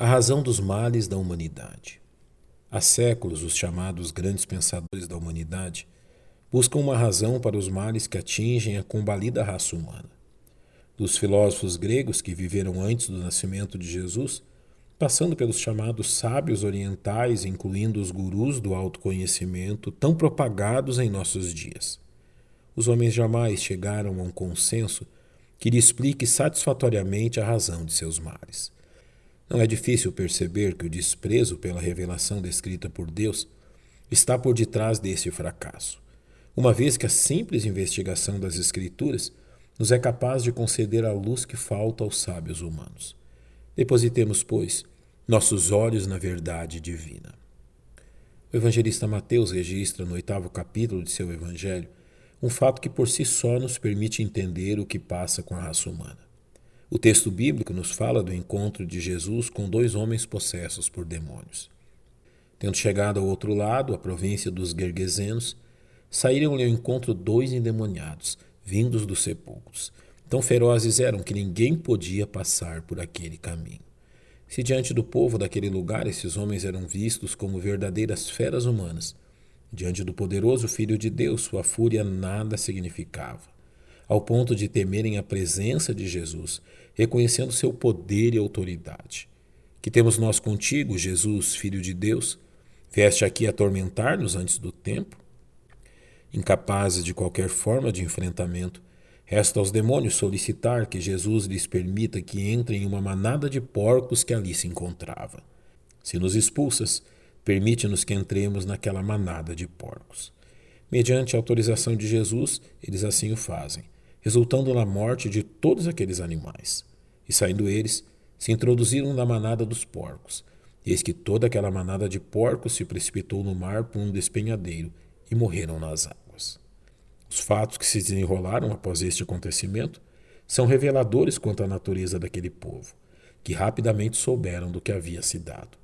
A razão dos males da humanidade. Há séculos, os chamados grandes pensadores da humanidade buscam uma razão para os males que atingem a combalida raça humana. Dos filósofos gregos que viveram antes do nascimento de Jesus, passando pelos chamados sábios orientais, incluindo os gurus do autoconhecimento tão propagados em nossos dias. Os homens jamais chegaram a um consenso que lhe explique satisfatoriamente a razão de seus males. Não é difícil perceber que o desprezo pela revelação descrita por Deus está por detrás desse fracasso, uma vez que a simples investigação das Escrituras nos é capaz de conceder a luz que falta aos sábios humanos. Depositemos, pois, nossos olhos na verdade divina. O evangelista Mateus registra no oitavo capítulo de seu evangelho um fato que por si só nos permite entender o que passa com a raça humana. O texto bíblico nos fala do encontro de Jesus com dois homens possessos por demônios. Tendo chegado ao outro lado, a província dos Gergesenos, saíram-lhe ao encontro dois endemoniados, vindos dos sepulcros. Tão ferozes eram que ninguém podia passar por aquele caminho. Se diante do povo daquele lugar esses homens eram vistos como verdadeiras feras humanas, diante do poderoso Filho de Deus sua fúria nada significava ao ponto de temerem a presença de Jesus, reconhecendo seu poder e autoridade. Que temos nós contigo, Jesus, Filho de Deus? Vieste aqui atormentar-nos antes do tempo? Incapazes de qualquer forma de enfrentamento, resta aos demônios solicitar que Jesus lhes permita que entrem em uma manada de porcos que ali se encontrava. Se nos expulsas, permite-nos que entremos naquela manada de porcos. Mediante a autorização de Jesus, eles assim o fazem resultando na morte de todos aqueles animais. E saindo eles, se introduziram na manada dos porcos. Eis que toda aquela manada de porcos se precipitou no mar por um despenhadeiro e morreram nas águas. Os fatos que se desenrolaram após este acontecimento são reveladores quanto à natureza daquele povo, que rapidamente souberam do que havia se dado.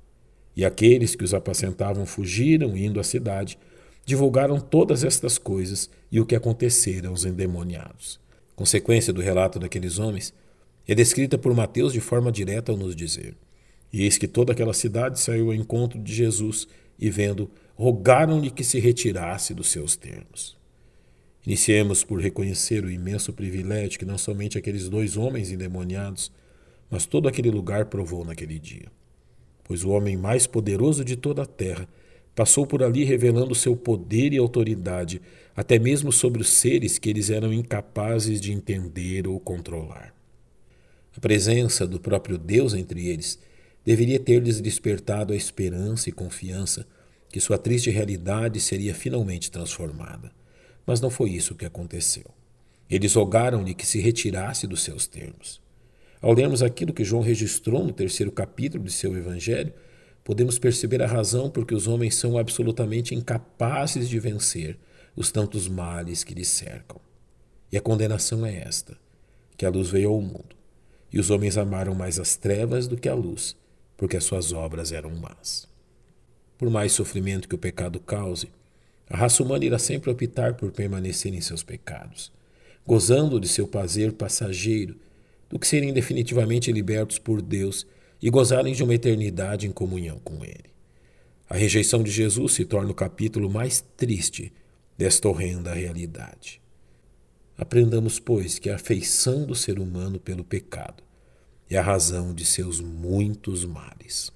E aqueles que os apacentavam fugiram, indo à cidade, divulgaram todas estas coisas e o que acontecera aos endemoniados consequência do relato daqueles homens, é descrita por Mateus de forma direta ao nos dizer: E eis que toda aquela cidade saiu ao encontro de Jesus e, vendo, rogaram-lhe que se retirasse dos seus termos. Iniciemos por reconhecer o imenso privilégio que não somente aqueles dois homens endemoniados, mas todo aquele lugar provou naquele dia. Pois o homem mais poderoso de toda a terra Passou por ali revelando seu poder e autoridade, até mesmo sobre os seres que eles eram incapazes de entender ou controlar. A presença do próprio Deus entre eles deveria ter-lhes despertado a esperança e confiança que sua triste realidade seria finalmente transformada. Mas não foi isso que aconteceu. Eles rogaram-lhe que se retirasse dos seus termos. Ao lermos aquilo que João registrou no terceiro capítulo de seu Evangelho, podemos perceber a razão por que os homens são absolutamente incapazes de vencer os tantos males que lhes cercam. E a condenação é esta: que a luz veio ao mundo, e os homens amaram mais as trevas do que a luz, porque as suas obras eram más. Por mais sofrimento que o pecado cause, a raça humana irá sempre optar por permanecer em seus pecados, gozando de seu prazer passageiro, do que serem definitivamente libertos por Deus e gozarem de uma eternidade em comunhão com Ele. A rejeição de Jesus se torna o capítulo mais triste desta horrenda realidade. Aprendamos, pois, que a afeição do ser humano pelo pecado é a razão de seus muitos males.